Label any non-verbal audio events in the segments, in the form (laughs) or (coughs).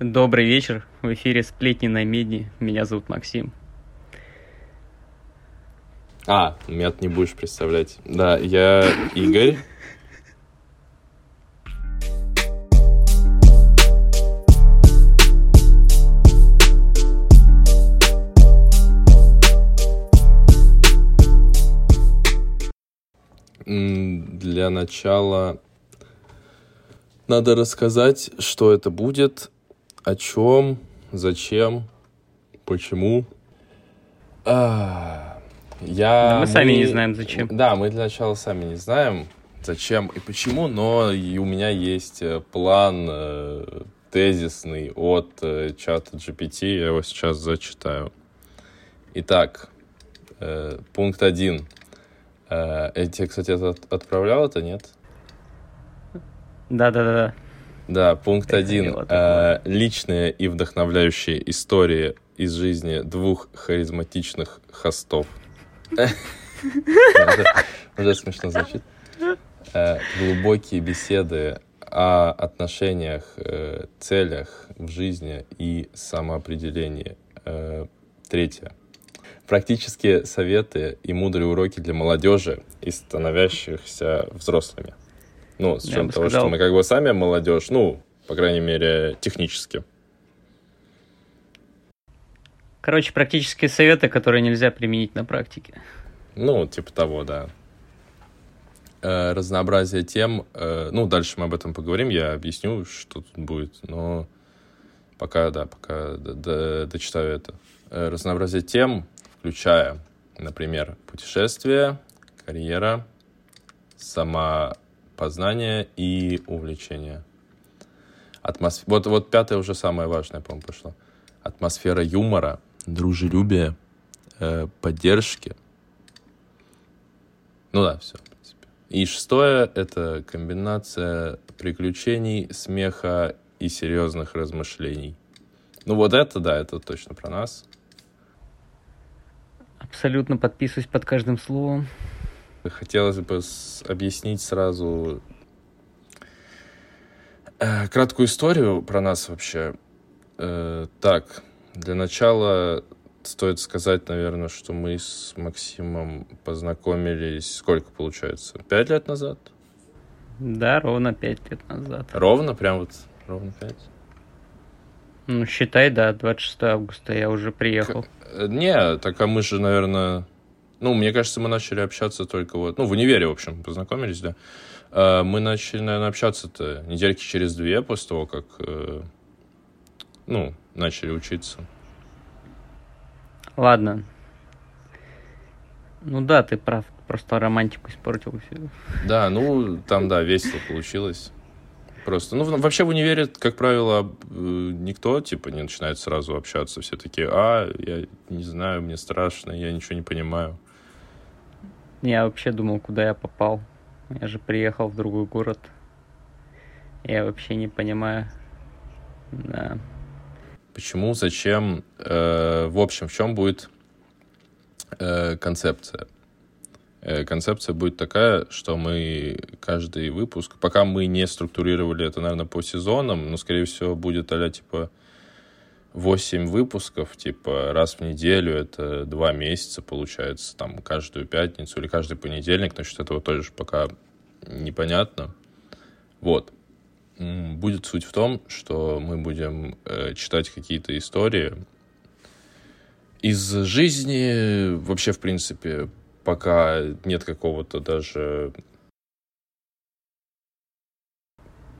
Добрый вечер. В эфире «Сплетни на медне». Меня зовут Максим. А, меня не будешь представлять. Да, я Игорь. Для начала надо рассказать, что это будет, о чем, зачем, почему. А, я... Да мы сами не знаем, зачем. Да, мы для начала сами не знаем, зачем и почему, но и у меня есть э, план э, тезисный от э, чата GPT, я его сейчас зачитаю. Итак, э, пункт один. Э, я тебе, кстати, это от- отправлял это, нет? Да-да-да. Да, пункт один. Э, Личные и вдохновляющие истории из жизни двух харизматичных хостов. Уже смешно звучит. Э, Глубокие беседы о отношениях, э, целях в жизни и самоопределении. Третье. Практические советы и мудрые уроки для молодежи и становящихся взрослыми. Ну, с учетом того, сказал- что мы как бы сами молодежь, ну, по крайней мере, технически. Короче, практические советы, которые нельзя применить на практике. Ну, типа того, да. Э, разнообразие тем. э, ну, дальше мы об этом поговорим, я объясню, что тут будет, но пока, да, пока дочитаю это. Э, разнообразие тем, включая, например, путешествия, карьера, самопознание и увлечение. Атмос... Вот, вот пятое уже самое важное, по-моему, пошло. Атмосфера юмора, дружелюбия, э, поддержки. Ну да, все. И шестое — это комбинация приключений, смеха и серьезных размышлений. Ну вот это, да, это точно про нас. Абсолютно подписываюсь под каждым словом. Хотелось бы объяснить сразу э, краткую историю про нас вообще. Э, так, для начала стоит сказать, наверное, что мы с Максимом познакомились, сколько получается, пять лет назад? Да, ровно пять лет назад. Ровно, прям вот ровно пять? Ну, считай, да, 26 августа я уже приехал. Э, Не, так а мы же, наверное... Ну, мне кажется, мы начали общаться только вот... Ну, в универе, в общем, познакомились, да. Э, Мы начали, наверное, общаться-то недельки через две после того, как... э, Ну, начали учиться. Ладно. Ну да, ты прав. Просто романтику испортил все. Да, ну, там, да, весело получилось. Просто, ну, вообще в универе, как правило, э, никто, типа, не начинает сразу общаться. Все такие, а, я не знаю, мне страшно, я ничего не понимаю. Я вообще думал, куда я попал. Я же приехал в другой город. Я вообще не понимаю. Да. Почему, зачем, э, в общем, в чем будет э, концепция? Э, концепция будет такая, что мы каждый выпуск, пока мы не структурировали это, наверное, по сезонам, но, скорее всего, будет а типа 8 выпусков, типа раз в неделю, это два месяца получается, там каждую пятницу или каждый понедельник, насчет этого тоже пока непонятно. Вот. Будет суть в том, что мы будем э, читать какие-то истории из жизни, вообще, в принципе, пока нет какого-то даже...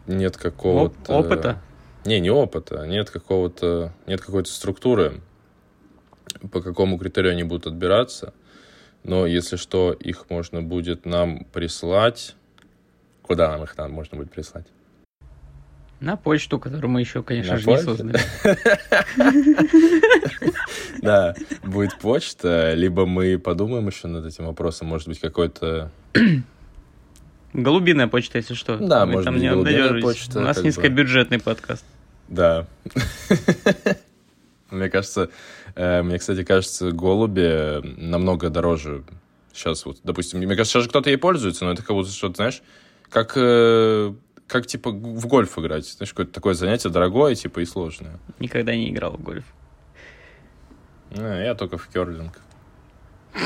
Нет какого-то... опыта. Не, не опыта, нет какого-то, нет какой-то структуры, по какому критерию они будут отбираться. Но если что, их можно будет нам прислать. Куда нам их надо, можно будет прислать? На почту, которую мы еще, конечно На же, не создали. (laughs) Да, будет почта, либо мы подумаем еще над этим вопросом, может быть, какой-то... Голубиная почта, если что. Да, Вы может там быть, не голубиная почта, У нас как бы. низкобюджетный подкаст. Да. (laughs) Мне кажется, э, мне, кстати, кажется, голуби намного дороже сейчас вот, допустим, мне кажется, сейчас же кто-то ей пользуется, но это как будто что-то, знаешь, как, э, как, типа, в гольф играть. Знаешь, какое-то такое занятие дорогое, типа, и сложное. Никогда не играл в гольф. А, я только в керлинг. (laughs)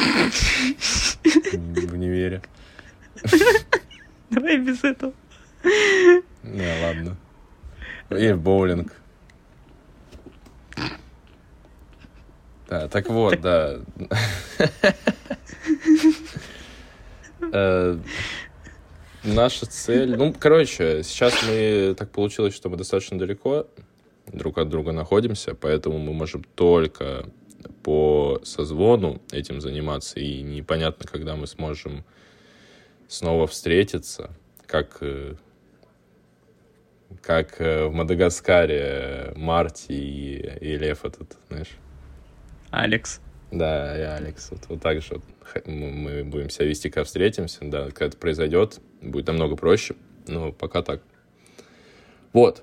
В универе. (laughs) Давай без этого. Не, ладно. И в боулинг. Да, так вот, да. Э, Наша цель... Ну, короче, сейчас мы... Так получилось, что мы достаточно далеко друг от друга находимся, поэтому мы можем только по созвону этим заниматься, и непонятно, когда мы сможем снова встретиться, как, э, как э, в Мадагаскаре Марти и, и Лев этот, знаешь. Алекс. Да, и Алекс. Вот, вот так же вот мы будем себя вести, когда встретимся. Да, когда это произойдет, будет намного проще. Но пока так. Вот.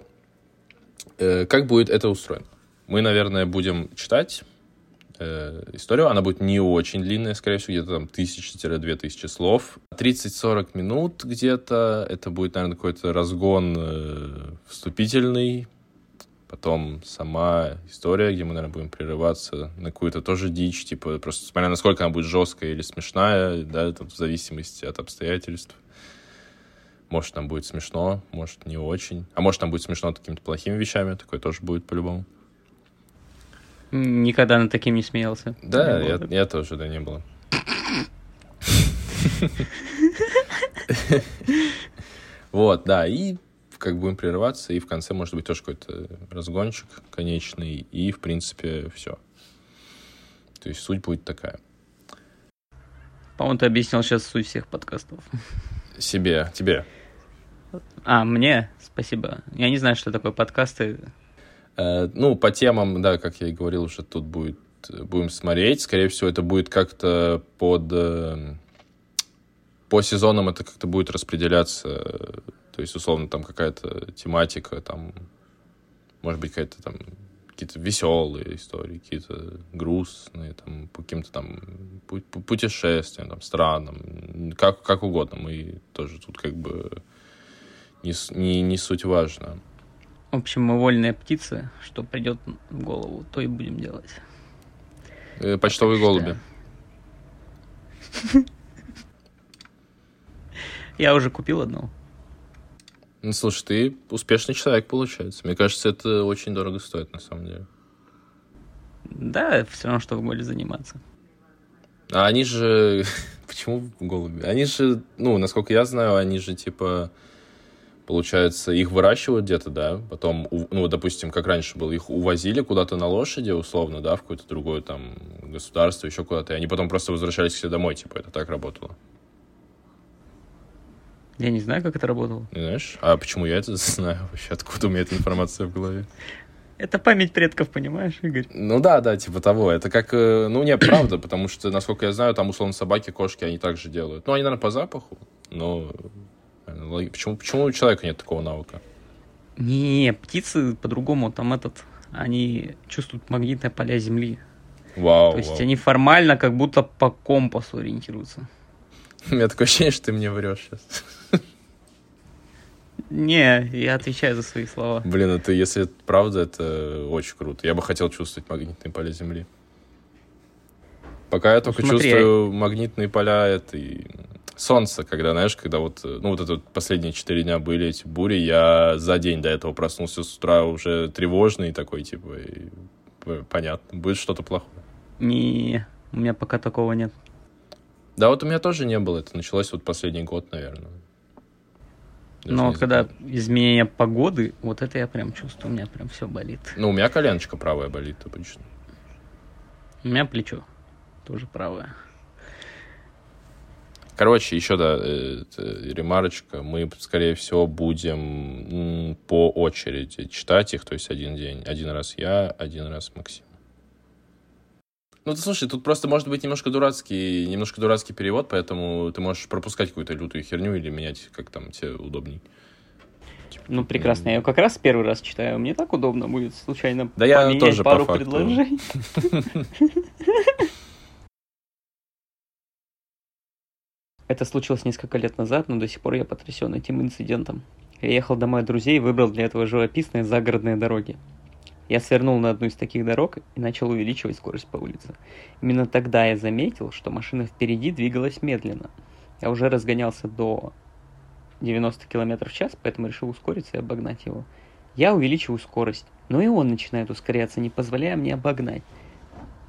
Э, как будет это устроено? Мы, наверное, будем читать э, историю. Она будет не очень длинная, скорее всего, где-то там тысячи-две тысячи слов. 30-40 минут где-то. Это будет, наверное, какой-то разгон э, вступительный. Потом сама история, где мы, наверное, будем прерываться на какую-то тоже дичь, типа, просто смотря насколько она будет жесткая или смешная, да, там, в зависимости от обстоятельств. Может, там будет смешно, может, не очень. А может, там будет смешно какими-то плохими вещами, такое тоже будет по-любому. Никогда над таким не смеялся. Да, я, я тоже, да, не было. Вот, да, и как будем прерываться, и в конце может быть тоже какой-то разгончик конечный, и, в принципе, все. То есть суть будет такая. По-моему, ты объяснил сейчас суть всех подкастов. Себе, тебе. А, мне? Спасибо. Я не знаю, что такое подкасты. Э, ну, по темам, да, как я и говорил, уже тут будет, будем смотреть. Скорее всего, это будет как-то под... Э, по сезонам это как-то будет распределяться. То есть, условно, там какая-то тематика, там, может быть, какая-то там какие-то веселые истории, какие-то грустные, там, по каким-то там путешествиям, там, странам, как, как угодно. Мы тоже тут как бы не, не, не суть важно. В общем, мы вольные птицы, что придет в голову, то и будем делать. Э, почтовые так голуби. Я уже купил одного. Ну, слушай, ты успешный человек, получается. Мне кажется, это очень дорого стоит, на самом деле. Да, все равно, что в голе заниматься. А они же... (laughs) Почему голуби? Они же, ну, насколько я знаю, они же, типа, получается, их выращивают где-то, да, потом, ну, допустим, как раньше было, их увозили куда-то на лошади, условно, да, в какое-то другое там государство, еще куда-то, и они потом просто возвращались к себе домой, типа, это так работало. Я не знаю, как это работало. Не знаешь? А почему я это (laughs) знаю вообще? Откуда у меня эта информация в голове? Это память предков, понимаешь, Игорь? Ну да, да, типа того. Это как, э, ну не, правда, потому что, насколько я знаю, там, условно, собаки, кошки, они также делают. Ну, они, наверное, по запаху, но почему, почему у человека нет такого навыка? Не, птицы по-другому, там этот, они чувствуют магнитное поля Земли. Вау. То есть вау. они формально как будто по компасу ориентируются. (laughs) У меня такое ощущение, что ты мне врешь сейчас. (laughs) Не, я отвечаю за свои слова. Блин, это если это правда, это очень круто. Я бы хотел чувствовать магнитные поля Земли. Пока я только Смотри, чувствую магнитные поля этой солнца, когда, знаешь, когда вот, ну, вот это вот последние четыре дня были эти бури, я за день до этого проснулся с утра уже тревожный такой, типа, и, понятно, будет что-то плохое. Не, у меня пока такого нет. Да, вот у меня тоже не было. Это началось вот последний год, наверное. Даже Но вот когда изменение погоды, вот это я прям чувствую, у меня прям все болит. Ну, у меня коленочка правая болит обычно. У меня плечо тоже правое. Короче, еще, да, э, ремарочка. Мы, скорее всего, будем по очереди читать их. То есть один день. Один раз я, один раз Максим. Ну, ты слушай, тут просто может быть немножко дурацкий, немножко дурацкий перевод, поэтому ты можешь пропускать какую-то лютую херню или менять, как там тебе удобней. Ну, прекрасно. Я как раз первый раз читаю. Мне так удобно будет случайно Да я поменять тоже, по пару факту. предложений. (laughs) Это случилось несколько лет назад, но до сих пор я потрясен этим инцидентом. Я ехал домой друзей и выбрал для этого живописные загородные дороги. Я свернул на одну из таких дорог и начал увеличивать скорость по улице. Именно тогда я заметил, что машина впереди двигалась медленно. Я уже разгонялся до 90 км в час, поэтому решил ускориться и обогнать его. Я увеличиваю скорость, но и он начинает ускоряться, не позволяя мне обогнать.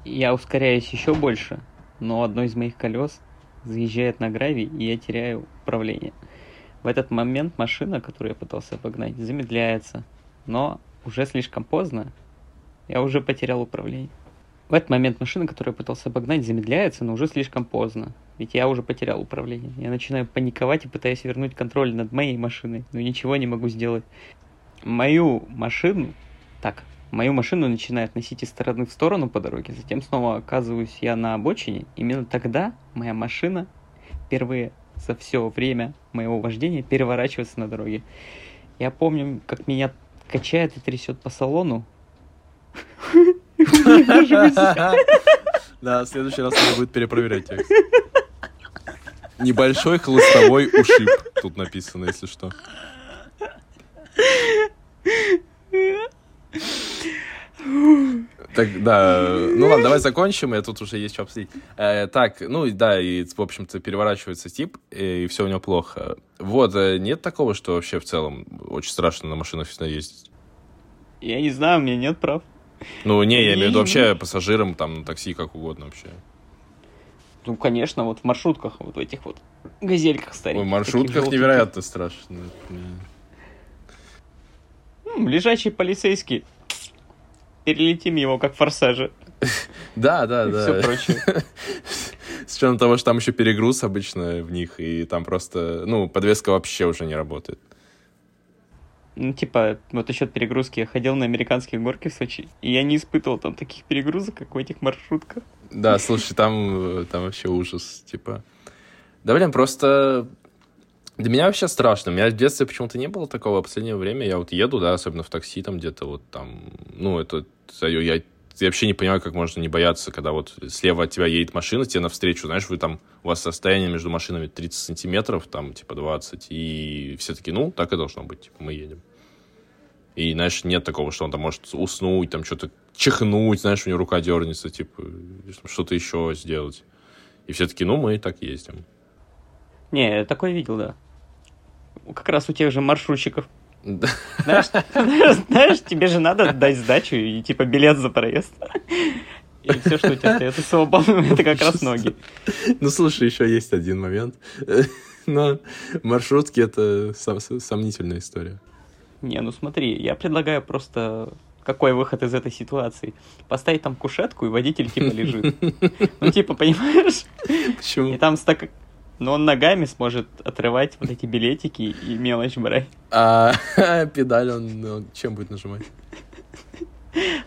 Я ускоряюсь еще больше, но одно из моих колес заезжает на гравий, и я теряю управление. В этот момент машина, которую я пытался обогнать, замедляется, но уже слишком поздно, я уже потерял управление. В этот момент машина, которую я пытался обогнать, замедляется, но уже слишком поздно. Ведь я уже потерял управление. Я начинаю паниковать и пытаюсь вернуть контроль над моей машиной, но ничего не могу сделать. Мою машину, так, мою машину начинает носить из стороны в сторону по дороге, затем снова оказываюсь я на обочине. Именно тогда моя машина впервые за все время моего вождения переворачивается на дороге. Я помню, как меня качает и трясет по салону. Да, в следующий раз надо будет перепроверять текст. Небольшой хлыстовой ушиб, тут написано, если что. Так, да, ну ладно, давай закончим, я тут уже есть что обсудить. Э, так, ну да, и, в общем-то, переворачивается тип, и, и все у него плохо. Вот, э, нет такого, что вообще в целом очень страшно на машинах ездить? Я не знаю, у меня нет прав. Ну, не, я имею в виду вообще пассажирам, там, на такси, как угодно вообще. Ну, конечно, вот в маршрутках, вот в этих вот газельках стареньких. В маршрутках невероятно страшно. М, Лежачий полицейский. Перелетим его, как в форсаже. (laughs) Да, да, да. все прочее. (laughs) С учетом того, что там еще перегруз обычно в них, и там просто, ну, подвеска вообще уже не работает. Ну, типа, вот насчет перегрузки. Я ходил на американские горки в Сочи, и я не испытывал там таких перегрузок, как в этих маршрутках. Да, слушай, там, э, там вообще ужас, типа. Да, блин, просто для меня вообще страшно. У меня в детстве почему-то не было такого. В последнее время я вот еду, да, особенно в такси, там где-то вот там, ну, это, я, я вообще не понимаю, как можно не бояться, когда вот слева от тебя едет машина, тебе навстречу, знаешь, вы там, у вас расстояние между машинами 30 сантиметров, там, типа, 20, и все таки ну, так и должно быть, типа, мы едем. И, знаешь, нет такого, что он там может уснуть, там, что-то чихнуть, знаешь, у него рука дернется, типа, что-то еще сделать. И все таки ну, мы и так ездим. Не, такое видел, да. Как раз у тех же маршрутчиков. Да. Знаешь, тебе же надо дать сдачу и типа билет за проезд. И все, что у тебя остается свободным, это как раз ноги. Ну, слушай, еще есть один момент. (laughs) Но маршрутки — это сом- сомнительная история. Не, ну смотри, я предлагаю просто какой выход из этой ситуации? Поставить там кушетку, и водитель типа лежит. (laughs) Ну, типа, понимаешь? И Почему? там стак... Но он ногами сможет отрывать вот эти билетики и мелочь брать. А (laughs) педаль он чем будет нажимать?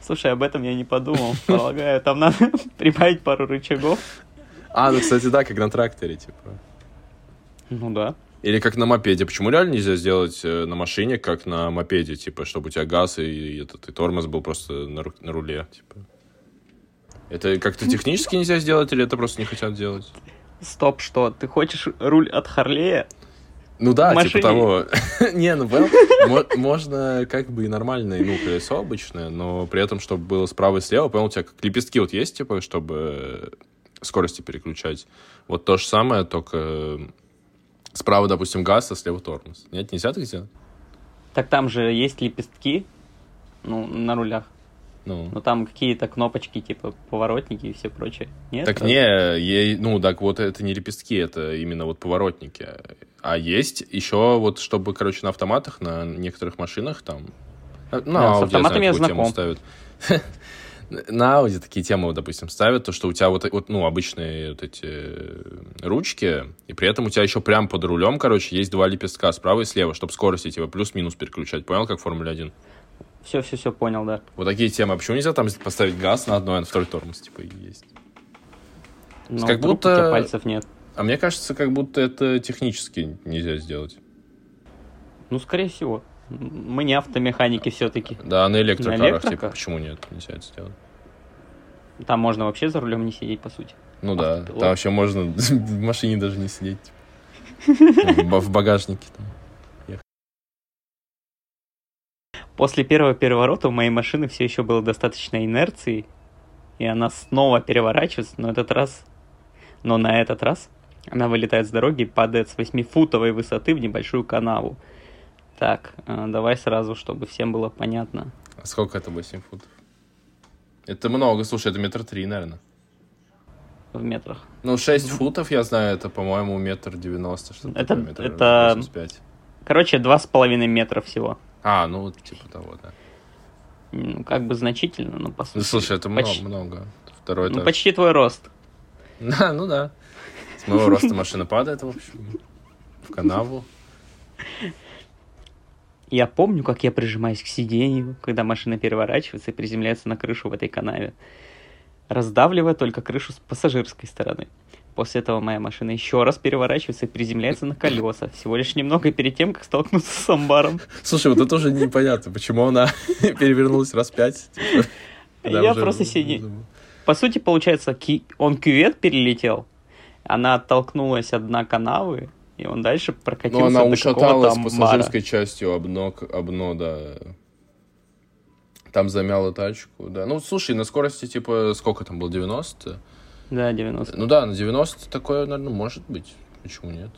Слушай, об этом я не подумал. Полагаю, там надо (laughs) прибавить пару рычагов. А, ну, кстати, да, как на тракторе, типа. Ну да. Или как на мопеде. Почему реально нельзя сделать э, на машине, как на мопеде, типа, чтобы у тебя газ и, и этот и тормоз был просто на, ру- на руле, типа? Это как-то технически нельзя сделать, или это просто не хотят делать? Стоп, что? Ты хочешь руль от Харлея? Ну да, В типа машине. того. (laughs) Не, ну можно как бы и нормальное, ну, колесо обычное, но при этом, чтобы было справа и слева, понял, у тебя как лепестки вот есть, типа, чтобы скорости переключать. Вот то же самое, только справа, допустим, газ, а слева тормоз. Нет, нельзя так сделать? Так там же есть лепестки, ну, на рулях. Ну, Но там какие-то кнопочки, типа поворотники и все прочее. Нет? так не, ей- ну, так вот это не лепестки, это именно вот поворотники. А есть еще вот, чтобы, короче, на автоматах, на некоторых машинах там... э, На Да, с Audi, автоматами я такую тему знаком. ставят. (laughs) На Audi такие темы, допустим, ставят, то, что у тебя вот, вот, ну, обычные вот эти э, ручки, и при этом у тебя еще прям под рулем, короче, есть два лепестка справа и слева, чтобы скорости типа плюс-минус переключать. Понял, как в Формуле 1? Все, все, все, понял, да. Вот такие темы. А почему нельзя там поставить газ на одной, а на второй тормоз, типа, и есть? Но Как будто- пальцев нет. А мне кажется, как будто это технически нельзя сделать. Ну, скорее всего. Мы не автомеханики все-таки. Да, на электрокарах, На электроках? типа, почему нет, нельзя это сделать? Там можно вообще за рулем не сидеть, по сути. Ну да, Автопилот. там вообще можно (laughs) в машине даже не сидеть. типа. (laughs) В багажнике там. После первого переворота у моей машины все еще было достаточно инерции, и она снова переворачивается, но этот раз... Но на этот раз она вылетает с дороги и падает с 8-футовой высоты в небольшую канаву. Так, э, давай сразу, чтобы всем было понятно. А сколько это 8 футов? Это много, слушай, это метр три, наверное. В метрах. Ну, 6 футов, я знаю, это, по-моему, метр девяносто, что-то Это- такое, метр это- 85. Короче, два с половиной метра всего. А, ну, вот типа того, да. Ну, как бы значительно, но по сути... Ну, слушай, это много, почти- много. Второй Ну, этаж. почти твой рост. (laughs) Да, ну да. С моего роста машина падает, в общем, в канаву. Я помню, как я прижимаюсь к сиденью, когда машина переворачивается и приземляется на крышу в этой канаве, раздавливая только крышу с пассажирской стороны. После этого моя машина еще раз переворачивается и приземляется на колеса, всего лишь немного перед тем, как столкнуться с амбаром. Слушай, вот это уже непонятно, почему она (laughs) перевернулась раз пять. Я просто сиди- По сути, получается, он кювет перелетел, она оттолкнулась от дна канавы, и он дальше прокатился Ну, она до ушаталась пассажирской частью об ног, об дно, да. Там замяла тачку, да. Ну, слушай, на скорости, типа, сколько там было, 90? Да, 90. Ну да, на 90 такое, наверное, может быть. Почему нет?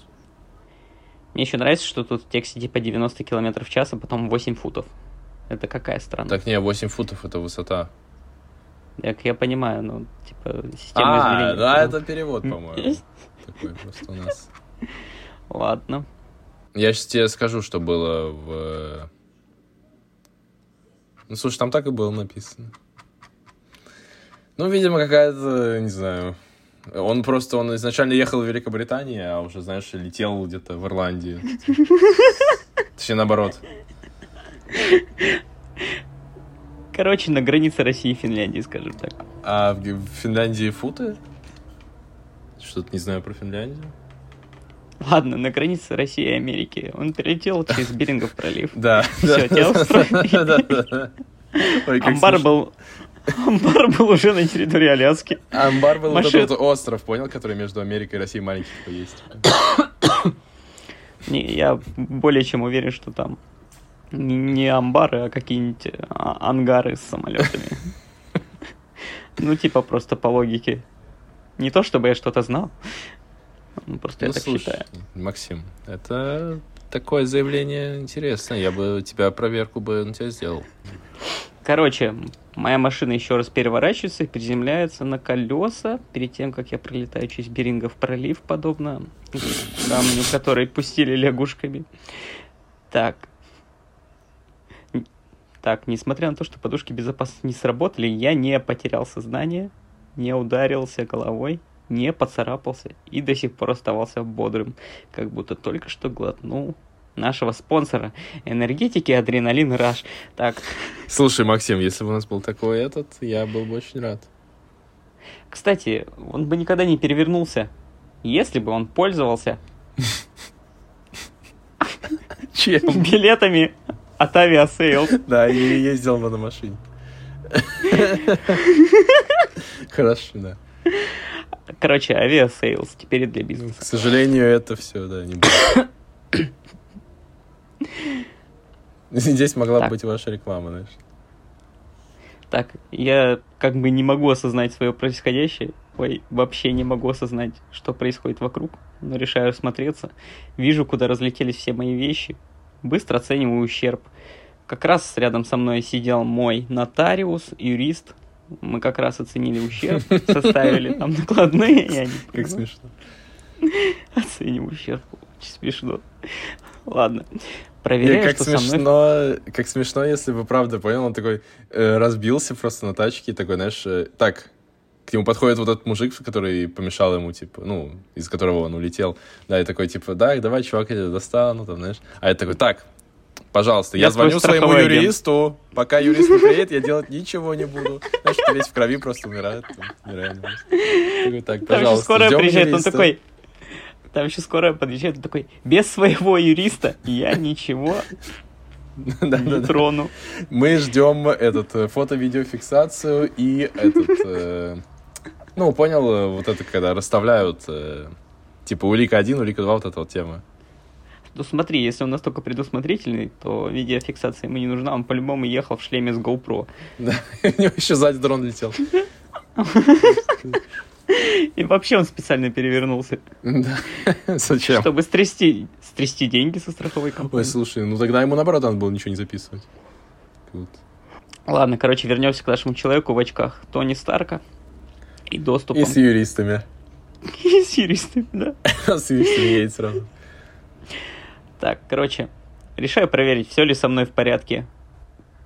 Мне еще нравится, что тут в тексте типа 90 км в час, а потом 8 футов. Это какая страна? Так не, 8 футов это высота. Как я понимаю, ну, типа, система А, измерения. да, Ну, это перевод, по-моему. (laughs) Такой просто у нас. Ладно. Я сейчас тебе скажу, что было в... Ну, слушай, там так и было написано. Ну, видимо, какая-то, не знаю... Он просто, он изначально ехал в Великобритании, а уже, знаешь, летел где-то в Ирландию. Точнее, наоборот. Короче, на границе России и Финляндии, скажем так. А в Финляндии футы? Что-то не знаю про Финляндию. Ладно, на границе России и Америки. Он перелетел через Берингов пролив. Да. Да. тебя (laughs) как Амбар был... Амбар был уже на территории Аляски. Амбар был вот Машин- этот вот остров, понял, который между Америкой и Россией маленький такой есть. Не, я более чем уверен, что там не, амбары, а какие-нибудь а, ангары с самолетами. (laughs) Ну, типа, просто по логике. Не то, чтобы я что-то знал. ну, Просто я Ну, так слушай, считаю. Максим, это такое заявление интересное. Я бы тебя проверку бы на тебя сделал. Короче, моя машина еще раз переворачивается и приземляется на колеса перед тем, как я пролетаю через Берингов пролив, подобно камню, который пустили лягушками. Так. Так, несмотря на то, что подушки безопасности не сработали, я не потерял сознание, не ударился головой, не поцарапался и до сих пор оставался бодрым, как будто только что глотнул нашего спонсора энергетики Адреналин Раш. Так, Слушай, Максим, если бы у нас был такой этот, я был бы очень рад. Кстати, он бы никогда не перевернулся, если бы он пользовался Чем? билетами от Aviasales. Да, и ездил бы на машине. (laughs) Хорошо, да. Короче, Aviasales теперь и для К бизнеса. сожалению, это все, да, не будет. (coughs) Здесь могла Так. быть ваша реклама, знаешь. Так, я как бы не могу осознать свое происходящее. Ой, вообще не могу осознать, что происходит вокруг. Но решаю смотреться. Вижу, куда разлетелись все мои вещи. Быстро оцениваю ущерб. Как раз рядом со мной сидел мой нотариус, юрист. Мы как раз оценили ущерб, составили там накладные. Я не Как понимаю. смешно. Оцениваю ущерб. Очень смешно. Ладно. Проверяю, как что со мной... смешно, как смешно, если бы правда понял, он такой э, разбился просто на тачке, и такой, знаешь, э, так, к нему подходит вот этот мужик, который помешал ему, типа, ну, из которого он улетел, да, и такой, типа, да, давай, чувак, я тебя достану, там, знаешь, а я такой, так, пожалуйста, я, Я звоню своему агент». юристу, пока юрист не приедет, я делать ничего не буду, знаешь, ты весь в крови просто умирает, нереально так, пожалуйста, ждем приезжает, он юриста». такой... Там еще скорая подъезжает, он такой, без своего юриста я ничего (laughs) не трону. Мы ждем этот э, фото-видеофиксацию и этот, э, ну, понял, э, вот это, когда расставляют, типа, улика 1, улика 2, вот эта вот тема. Ну смотри, если он настолько предусмотрительный, то видеофиксация ему не нужна, он по-любому ехал в шлеме с GoPro. Да, (laughs) у него еще сзади дрон летел. И вообще он специально перевернулся. Да. (laughs) Зачем? Чтобы стрясти, стрясти деньги со страховой Ой, компании. слушай, ну тогда ему наоборот надо было ничего не записывать. Вот. Ладно, короче, вернемся к нашему человеку в очках. Тони Старка. И доступом. И с юристами. (laughs) И с юристами, да. С юристами едет сразу. Так, короче, решаю проверить, все ли со мной в порядке.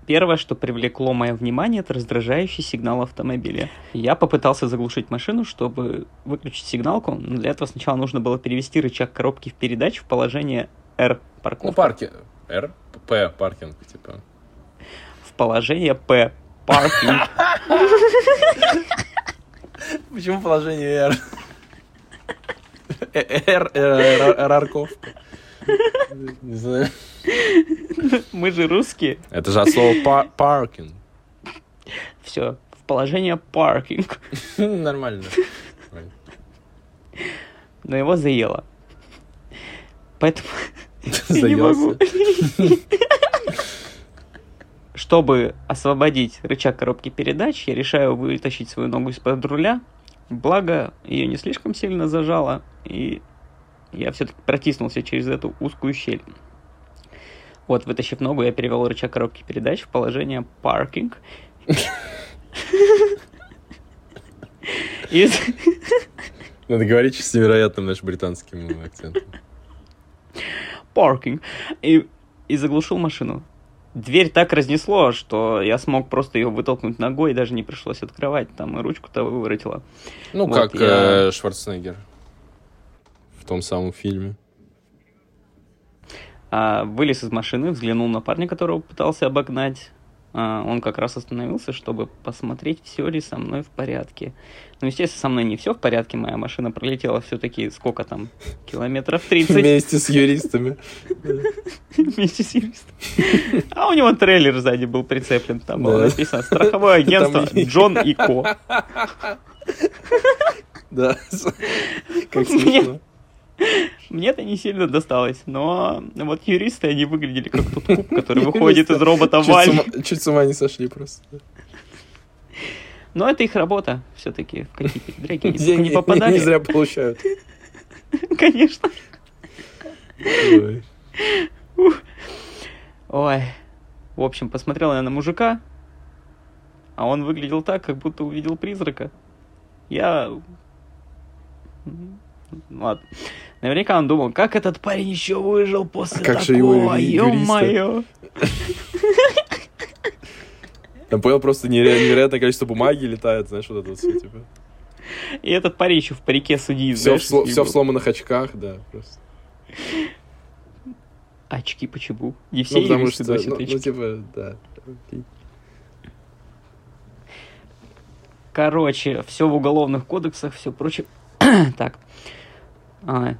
Первое, что привлекло мое внимание, это раздражающий сигнал автомобиля. Я попытался заглушить машину, чтобы выключить сигналку, но для этого сначала нужно было перевести рычаг коробки в передач в положение R Ну, парковка. парки. Р? П, паркинг, типа. В положение P паркинг. Почему положение? Р, Р, Рарковка. Не знаю. Мы же русские. Это же от слова па- паркинг. Все, в положение паркинг. (laughs) Нормально. Но его заело. Поэтому я не могу. Заелся. Чтобы освободить рычаг коробки передач, я решаю вытащить свою ногу из-под руля. Благо, ее не слишком сильно зажало, и я все-таки протиснулся через эту узкую щель. Вот, вытащив ногу, я перевел рычаг коробки передач в положение паркинг. Надо говорить с невероятным наш британским акцентом. паркинг. И, и заглушил машину. Дверь так разнесло, что я смог просто ее вытолкнуть ногой, и даже не пришлось открывать, там и ручку-то выворотила. Ну, Вот как я- э, Шварценеггер в том самом фильме. А, вылез из машины, взглянул на парня, которого пытался обогнать. А, он как раз остановился, чтобы посмотреть, все ли со мной в порядке. Ну, естественно, со мной не все в порядке. Моя машина пролетела все-таки сколько там? Километров 30 Вместе с юристами. вместе с юристом. А у него трейлер сзади был прицеплен. Там было написано «Страховое агентство Джон и Ко». Да. (laughs) Как смешно. Мне это не сильно досталось, но вот юристы, они выглядели как тот куб, который выходит из робота Валь. Чуть с ума не сошли просто. Но это их работа все-таки в какие-то Деньги не попадали. не зря получают. (laughs) Конечно. Ой. Ой. В общем, посмотрел я на мужика, а он выглядел так, как будто увидел призрака. Я... Ладно. Наверняка он думал, как этот парень еще выжил после А как же такого, его юриста? ё-моё. Там понял просто невероятное количество бумаги летает, знаешь, вот это вот все, типа. И этот парень еще в парике судьи, Все в, знаешь, сло- с ним всё в сломанных очках, да, просто. Очки почему? Не все Ну, потому что, носят ну, ну, типа, да. окей. Короче, все в уголовных кодексах, все прочее. (clears throat) так. А,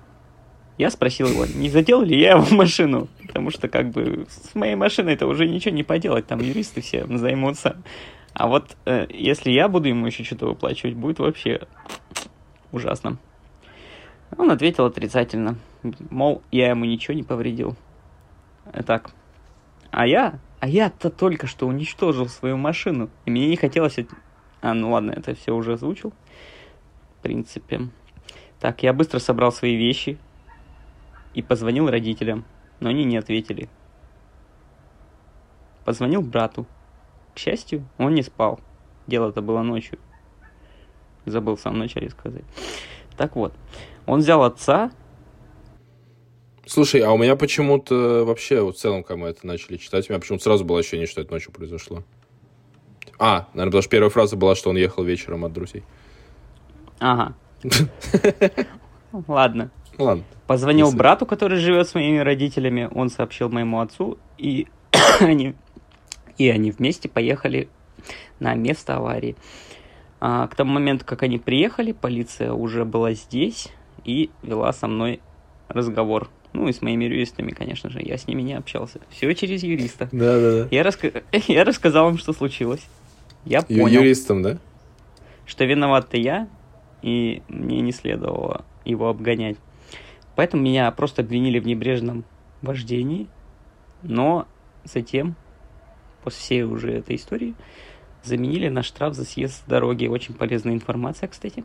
я спросил его, не задел ли я его (laughs) машину? Потому что, как бы, с моей машиной это уже ничего не поделать, там юристы все займутся. А вот э, если я буду ему еще что-то выплачивать, будет вообще ужасно. Он ответил отрицательно. Мол, я ему ничего не повредил. Так. А я, а я-то только что уничтожил свою машину. И мне не хотелось... от- А, ну ладно, это все уже озвучил. В принципе. Так, я быстро собрал свои вещи и позвонил родителям, но они не ответили. Позвонил брату. К счастью, он не спал. Дело-то было ночью. Забыл в самом начале сказать. Так вот, он взял отца, Слушай, а у меня почему-то вообще, вот в целом, когда мы это начали читать, у меня почему-то сразу было ощущение, что это ночью произошло. А, наверное, потому что первая фраза была, что он ехал вечером от друзей. Ага. (laughs) Ладно. Ну ладно. Позвонил Если- брату, который живет с моими родителями, он сообщил моему отцу, и (clears throat) они, и они вместе поехали на место аварии. А, к тому моменту, как они приехали, полиция уже была здесь и вела со мной разговор. Ну и с моими юристами, конечно же, я с ними не общался. Все через юриста. Да-да-да. Я, раска- (laughs) я рассказал им, что случилось. Я понял, Юристом, да? что виноват-то я, и мне не следовало его обгонять. Поэтому меня просто обвинили в небрежном вождении. Но затем, после всей уже этой истории, заменили на штраф за съезд с дороги. Очень полезная информация, кстати.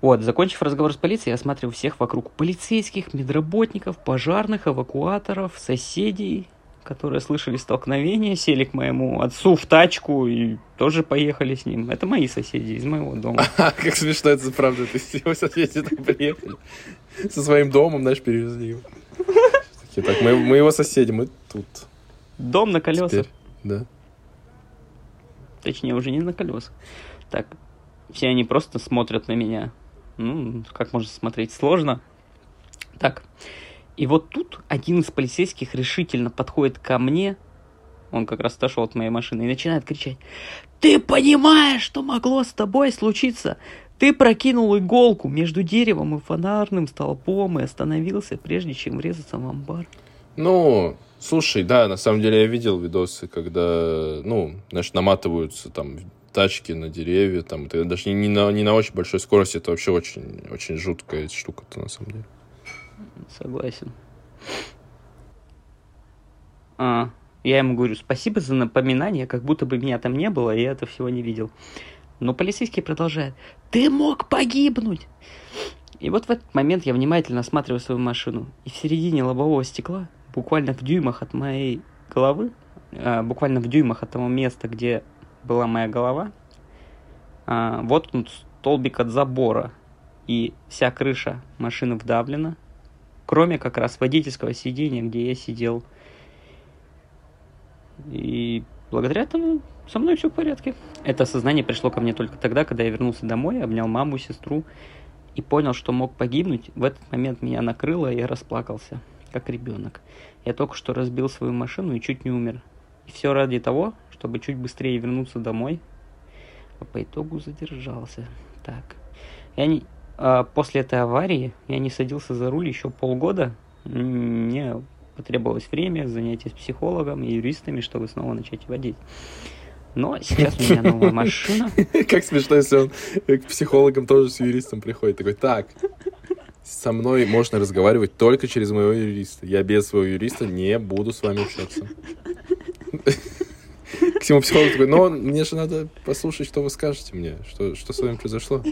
Вот, закончив разговор с полицией, я осматривал всех вокруг. Полицейских, медработников, пожарных, эвакуаторов, соседей, которые слышали столкновение, сели к моему отцу в тачку и тоже поехали с ним. Это мои соседи из моего дома. (laughs) Как смешно это правда, ты с его соседи приехали. Со своим домом, знаешь, перевезли его. Так, мы, мы его соседи, мы тут. Дом на колесах. Теперь, да. Точнее, уже не на колесах. Так, все они просто смотрят на меня. Ну, как можно смотреть? Сложно. Так, и вот тут один из полицейских решительно подходит ко мне, он как раз отошел от моей машины, и начинает кричать, «Ты понимаешь, что могло с тобой случиться? Ты прокинул иголку между деревом и фонарным столбом и остановился, прежде чем врезаться в амбар». Ну, слушай, да, на самом деле я видел видосы, когда, ну, знаешь, наматываются там тачки на деревья, там, это даже не, на, не на очень большой скорости, это вообще очень, очень жуткая штука-то на самом деле. Согласен. А, я ему говорю, спасибо за напоминание, как будто бы меня там не было, и я это всего не видел. Но полицейский продолжает. Ты мог погибнуть! И вот в этот момент я внимательно осматриваю свою машину. И в середине лобового стекла, буквально в дюймах от моей головы, а, буквально в дюймах от того места, где была моя голова, а, вот столбик от забора. И вся крыша машины вдавлена, кроме как раз водительского сидения, где я сидел. И благодаря этому со мной все в порядке. Это осознание пришло ко мне только тогда, когда я вернулся домой, обнял маму, сестру и понял, что мог погибнуть. В этот момент меня накрыло, и я расплакался, как ребенок. Я только что разбил свою машину и чуть не умер. И все ради того, чтобы чуть быстрее вернуться домой. А по итогу задержался. Так. Я не, после этой аварии я не садился за руль еще полгода. Мне потребовалось время, занятия с психологом и юристами, чтобы снова начать водить. Но сейчас у меня (laughs) новая машина. Как смешно, если он к психологам тоже с юристом приходит. Такой, так, со мной можно разговаривать только через моего юриста. Я без своего юриста не буду с вами общаться. К всему психолог такой, но мне же надо послушать, что вы скажете мне, что, что с вами произошло.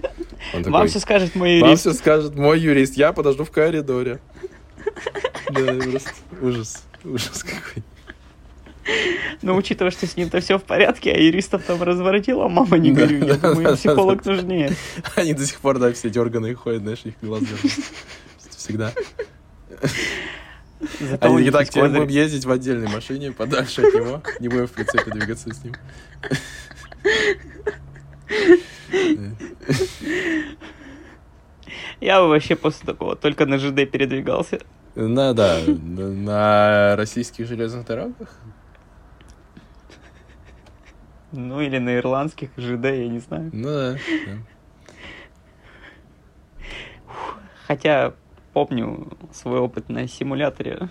Он такой, Вам все скажет мой юрист. Вам все скажет мой юрист, я подожду в коридоре. Да, просто ужас, ужас какой. Но учитывая, что с ним-то все в порядке, а юристов там разворотила, мама не горюй, я думаю, психолог нужнее. Они до сих пор, да, все дерганые ходят, знаешь, их глаз Всегда. Зато Они так, теперь будем ездить в отдельной машине, подальше от него. Не будем в прицепе двигаться с ним. Я бы вообще после такого только на ЖД передвигался. На, да, на российских железных дорогах. Ну, или на ирландских ЖД, я не знаю. Ну да. Хотя помню свой опыт на симуляторе.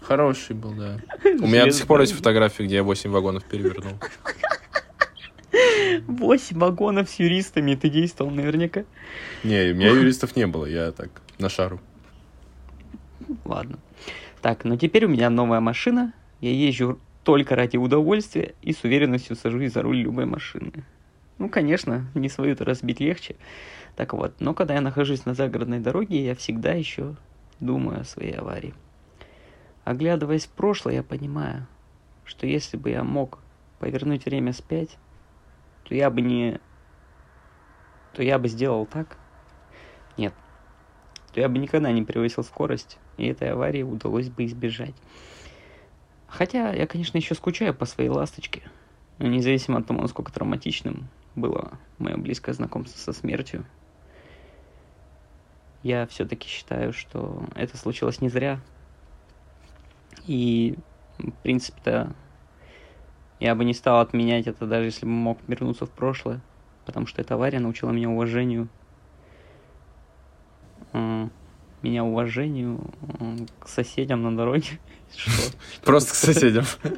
Хороший был, да. У меня до сих пор есть фотографии, где я 8 вагонов перевернул. 8 вагонов с юристами, ты действовал наверняка. Не, у меня юристов не было, я так, на шару. Ладно. Так, ну теперь у меня новая машина, я езжу только ради удовольствия и с уверенностью сажусь за руль любой машины. Ну, конечно, не свою-то разбить легче. Так вот, но когда я нахожусь на загородной дороге, я всегда еще думаю о своей аварии. Оглядываясь в прошлое, я понимаю, что если бы я мог повернуть время спять, то я бы не... то я бы сделал так. Нет. То я бы никогда не превысил скорость, и этой аварии удалось бы избежать. Хотя я, конечно, еще скучаю по своей ласточке. Но независимо от того, насколько травматичным было мое близкое знакомство со смертью, я все-таки считаю, что это случилось не зря. И, в принципе-то, я бы не стал отменять это, даже если бы мог вернуться в прошлое. Потому что эта авария научила меня уважению. Меня уважению к соседям на дороге. (laughs) Просто к соседям. (laughs)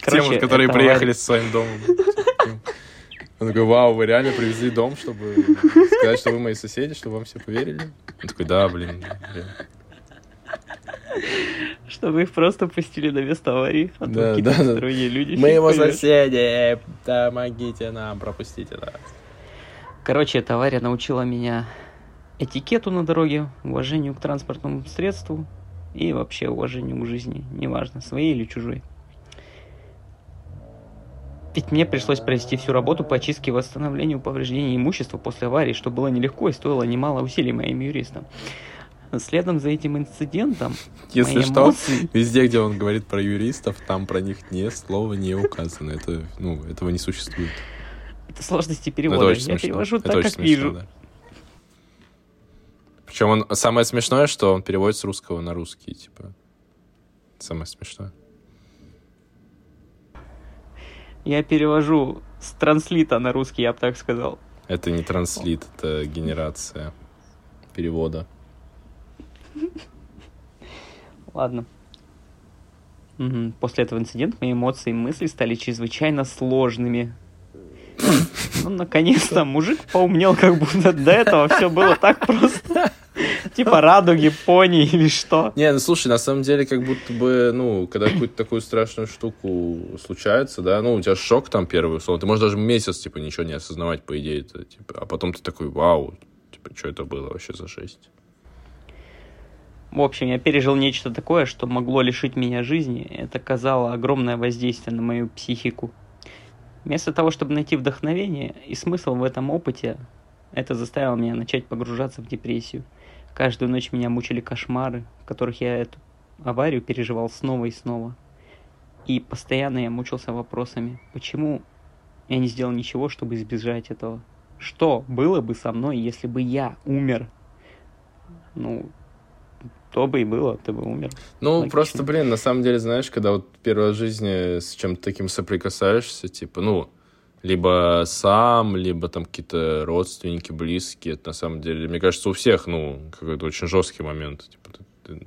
К тем, которые приехали со своим домом. Он такой, вау, вы реально привезли дом, чтобы Сказать, что вы мои соседи, чтобы вам все поверили? Он такой, да, блин. блин. Чтобы их просто пустили на место аварии. А Да, какие-то да, да. посторонние люди. Мы его поймёшь. соседи, помогите нам, пропустите нас. Короче, эта авария научила меня этикету на дороге, уважению к транспортному средству и вообще уважению к жизни, неважно, своей или чужой. Ведь мне пришлось провести всю работу по очистке и восстановлению повреждений имущества после аварии, что было нелегко и стоило немало усилий моим юристам. Следом за этим инцидентом Если что, эмоции- везде, где он говорит про юристов, там про них ни слова не указано. Это, ну, этого не существует. это сложности Но перевода. это Я смешно. перевожу Это так, как смешно, вижу. да. Причем он самое смешное, что он переводит с русского на русский, типа. Самое смешное. Я перевожу с транслита на русский, я бы так сказал. Это не транслит, это генерация перевода. Ладно. После этого инцидента мои эмоции и мысли стали чрезвычайно сложными. Ну, наконец-то мужик поумнел, как будто до этого все было так просто. Типа радуги, пони или что. Не, ну слушай, на самом деле, как будто бы, ну, когда какую-то такую страшную штуку случается, да, ну, у тебя шок там первый, условно, ты можешь даже месяц, типа, ничего не осознавать, по идее, это, типа, а потом ты такой, вау, типа, что это было вообще за жесть? В общем, я пережил нечто такое, что могло лишить меня жизни. Это оказало огромное воздействие на мою психику. Вместо того, чтобы найти вдохновение и смысл в этом опыте, это заставило меня начать погружаться в депрессию. Каждую ночь меня мучили кошмары, в которых я эту аварию переживал снова и снова. И постоянно я мучился вопросами, почему я не сделал ничего, чтобы избежать этого. Что было бы со мной, если бы я умер? Ну, то бы и было, ты бы умер. Ну, Логично. просто, блин, на самом деле, знаешь, когда вот в жизни с чем-то таким соприкасаешься, типа, ну, либо сам, либо там какие-то родственники, близкие, это на самом деле, мне кажется, у всех, ну, какой-то очень жесткий момент, типа, ты, ты-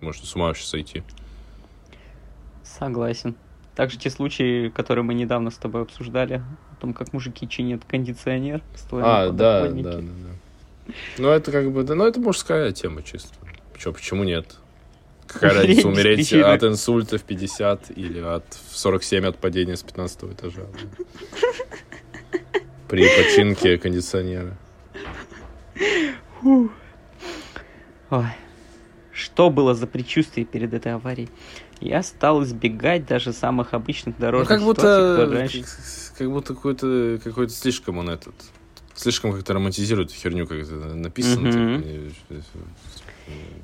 можно с ума вообще сойти. Согласен. Также те случаи, которые мы недавно с тобой обсуждали, о том, как мужики чинят кондиционер, А, да, да, да, да. Ну, это как бы, да, ну, это мужская тема чисто. Чё, почему нет? Какая Умереть разница, умереть от инсульта в 50 или от в 47 от падения с 15 этажа? При починке кондиционера. Ой. Что было за предчувствие перед этой аварией? Я стал избегать даже самых обычных Ну, дорожных как ситуаций, будто, которые раньше- как будто какой-то, какой-то слишком он этот, слишком как-то романтизирует эту херню, как это написано. Мгм. так, и-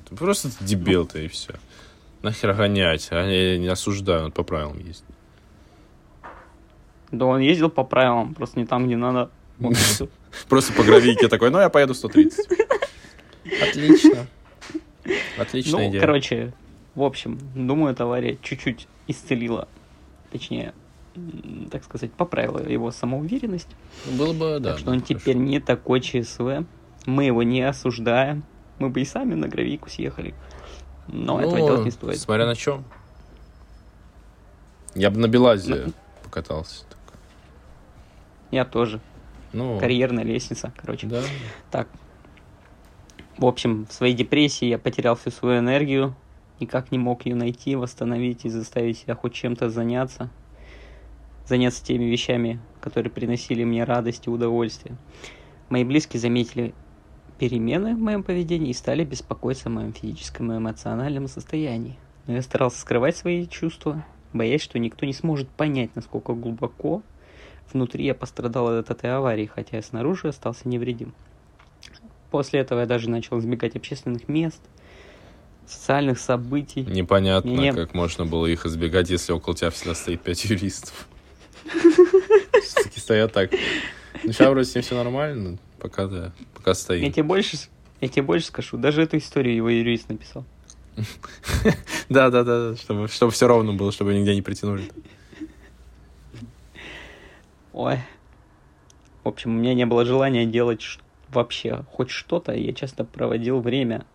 Ты просто дебил ты и все. Нахер гонять, а я не осуждаю, он по правилам есть. Да он ездил по правилам, просто не там, где надо. (laughs) Просто по гравийке такой, ну я поеду 130. Отлично. Отличная Ну, идея. короче, в общем, думаю, эта авария чуть-чуть исцелила, точнее, так сказать, поправила его самоуверенность. Было бы, да. так что он теперь не такой ЧСВ. Мы его не осуждаем. Мы бы и сами на гравийку съехали. Но этого делать не стоит. Ну, Смотря на чем. Я бы на Белазе Ну. покатался. Я тоже. Ну, Карьерная лестница, короче. да. Так. В общем, в своей депрессии я потерял всю свою энергию. Никак не мог ее найти, восстановить и заставить себя хоть чем-то заняться. Заняться теми вещами, которые приносили мне радость и удовольствие. Мои близкие заметили перемены в моем поведении и стали беспокоиться о моем физическом и эмоциональном состоянии. Но я старался скрывать свои чувства, боясь, что никто не сможет понять, насколько глубоко внутри я пострадал от этой аварии, хотя я снаружи остался невредим. После этого я даже начал избегать общественных мест, социальных событий. Непонятно, Не-не. как можно было их избегать, если около тебя всегда стоит пять юристов. (laughs) Все-таки стоят так. Ну, сейчас вроде с ним все нормально, пока, да, пока Я стоит. тебе больше, я тебе больше скажу, даже эту историю его юрист написал. (laughs) Да, да, да, чтобы, чтобы все ровно было, чтобы нигде не притянули. Ой. В общем, у меня не было желания делать вообще хоть что-то. Я часто проводил время,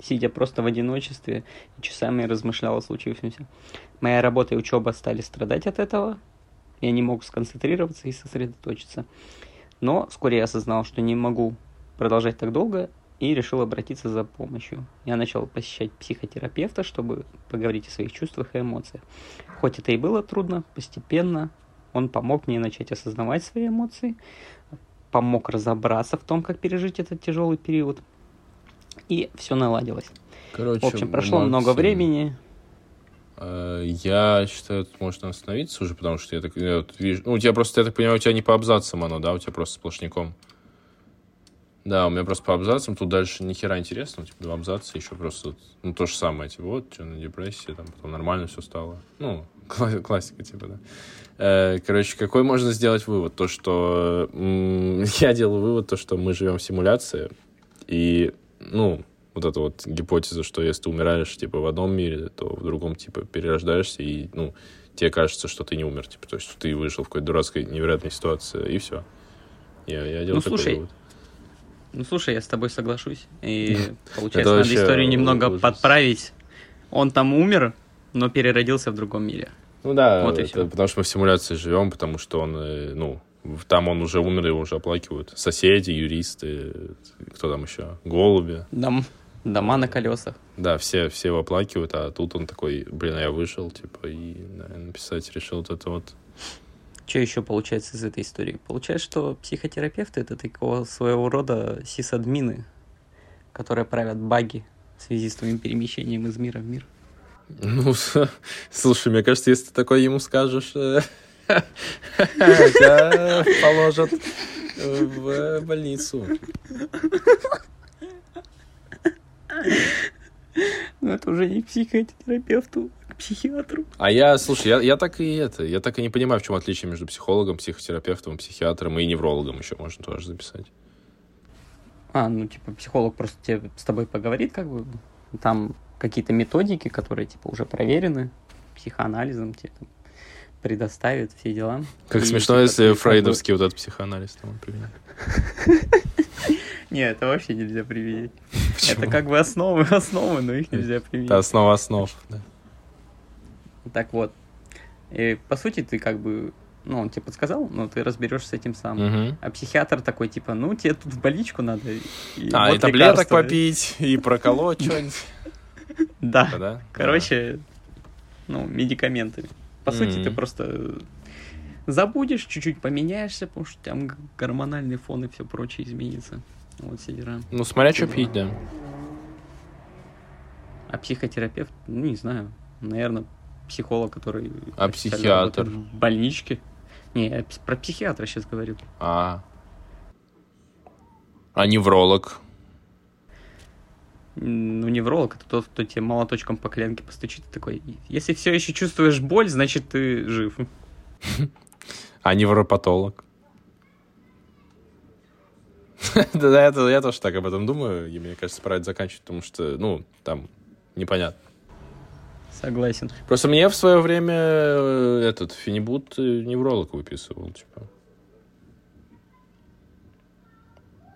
сидя просто в одиночестве и часами размышлял о случившемся. Моя работа и учеба стали страдать от этого. Я не мог сконцентрироваться и сосредоточиться. Но вскоре я осознал, что не могу продолжать так долго и решил обратиться за помощью. Я начал посещать психотерапевта, чтобы поговорить о своих чувствах и эмоциях. Хоть это и было трудно, постепенно он помог мне начать осознавать свои эмоции, помог разобраться в том, как пережить этот тяжелый период. И все наладилось. Короче, В общем, прошло Максим, много времени. Э, Я считаю, тут можно остановиться уже, потому что я так я вот вижу... Ну, у тебя просто, я так понимаю, у тебя не по абзацам оно, да? У тебя просто сплошняком. Да, у меня просто по абзацам, тут дальше ни хера интересно, типа два абзаца, еще просто, ну, то же самое, типа, вот, что на депрессии, там, потом нормально все стало. Ну, (laughs) кла- классика, типа, да. Э, Короче, какой можно сделать вывод? То, что (laughs) я делаю вывод, то, что мы живем в симуляции, и, ну, вот эта вот гипотеза, что если ты умираешь, типа, в одном мире, то в другом, типа, перерождаешься, и, ну, тебе кажется, что ты не умер, типа, то есть ты выжил в какой-то дурацкой невероятной ситуации, и все. Я, я делаю Ну, такой слушай, вывод. Ну, слушай, я с тобой соглашусь. И, (laughs) получается, надо историю немного ужас. подправить. Он там умер, но переродился в другом мире. Ну да, Вот это потому что мы в симуляции живем, потому что он, э, ну, там он уже умер, его уже оплакивают. Соседи, юристы, кто там еще? Голуби. Дом, дома на колесах. Да, все, все его оплакивают, а тут он такой, блин, а я вышел, типа, и наверное, написать решил вот это вот. Что еще получается из этой истории? Получается, что психотерапевты это такого своего рода сисадмины, которые правят баги в связи с твоим перемещением из мира в мир. Ну, (laughs) слушай, мне кажется, если ты такое ему скажешь, э, тебя (laughs) положат э, в больницу. Ну, это уже не к психотерапевту, а к психиатру. А я, слушай, я, я так и это, я так и не понимаю, в чем отличие между психологом, психотерапевтом, психиатром и неврологом еще можно тоже записать. А, ну, типа, психолог просто тебе, с тобой поговорит, как бы, там какие-то методики, которые, типа, уже проверены психоанализом, тебе там предоставит все дела. Как И, смешно, типа, если фрейдовский вот этот психоанализ там применяет. (laughs) Не, это вообще нельзя применить. Почему? Это как бы основы, (laughs) основы, но их нельзя применить. Это основа основ. да. Так вот. И, по сути, ты как бы, ну, он тебе подсказал, но ты разберешься с этим сам. Мгм. А психиатр такой, типа, ну, тебе тут в больничку надо. И А, вот и таблеток попить, и проколоть (laughs) что-нибудь. Да. Да? Короче, ну, медикаментами. По сути, ты просто забудешь, чуть-чуть поменяешься, потому что там гормональный фон и все прочее изменится. Вот все дела. Ну, смотря что пить, да. А психотерапевт, ну, не знаю, наверное, психолог, который... А психиатр? В больничке. Не, я про психиатра сейчас говорю. А. А невролог? Ну, невролог это тот, кто тебе молоточком по коленке постучит и такой, если все еще чувствуешь боль, значит ты жив. (laughs) А невропатолог? (laughs) Да, это я тоже так об этом думаю, и мне кажется, пора это заканчивать, потому что, ну, там непонятно. Согласен. Просто мне в свое время э, этот фенибут э, невролог выписывал, типа.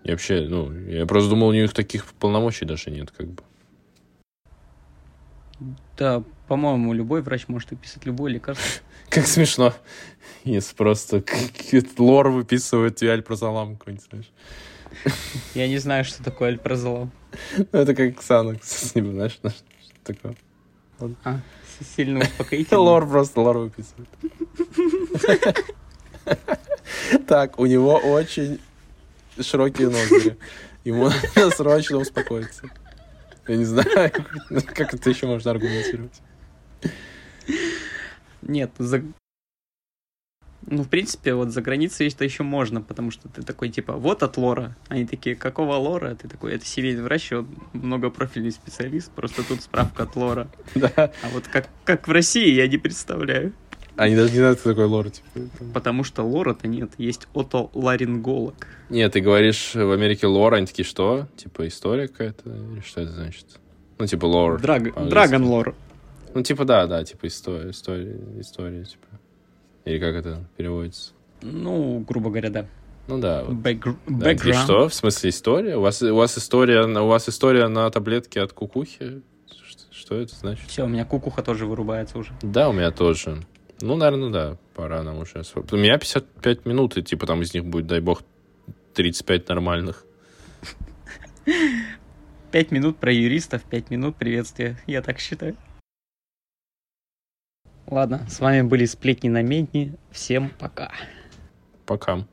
Я вообще, ну, я просто думал, у них таких полномочий даже нет, как бы. Да, по-моему, любой врач может выписать любое лекарство. (laughs) Как смешно, (laughs) если просто лор выписывает тебе альпрозолам какой-нибудь, знаешь. (laughs) Я не знаю, что такое альпрозолам. Ну, это как Санокс, (laughs) с ним, знаешь, что такое. А, сильно успокоительный. Лор просто лор выписывает. Так, у него очень широкие ноздри. Ему надо срочно успокоиться. Я не знаю, как это еще можно аргументировать. Нет, за... Ну, в принципе, вот за границей это еще можно, потому что ты такой, типа, вот от лора. Они такие, какого лора? Ты такой, это семейный врач, он многопрофильный специалист, просто тут справка от лора. (laughs) Да. А вот как, как в России, я не представляю. Они даже не знают, кто такой лор. Типа. Потому что лора-то нет, есть отоларинголог. Нет, ты говоришь в Америке лор, они такие, что? Типа история какая-то? Или что это значит? Ну, типа лор. Драг... Драгон лор. Ну, типа, да, да, типа история, история, история, типа. Или как это переводится? Ну, грубо говоря, да. Ну да. вот. Да, Бэкграунд. что? В смысле история? У вас, у вас история, на- у вас история на таблетке от кукухи? Что, что это значит? Все, у меня кукуха тоже вырубается уже. Да, у меня тоже. Ну, наверное, да, пора нам уже. У меня 55 минут, и типа там из них будет, дай бог, 35 нормальных. (laughs) Пять минут про юристов, пять минут приветствия. Я так считаю. Ладно, с вами были сплетни на медни. Всем пока. Пока.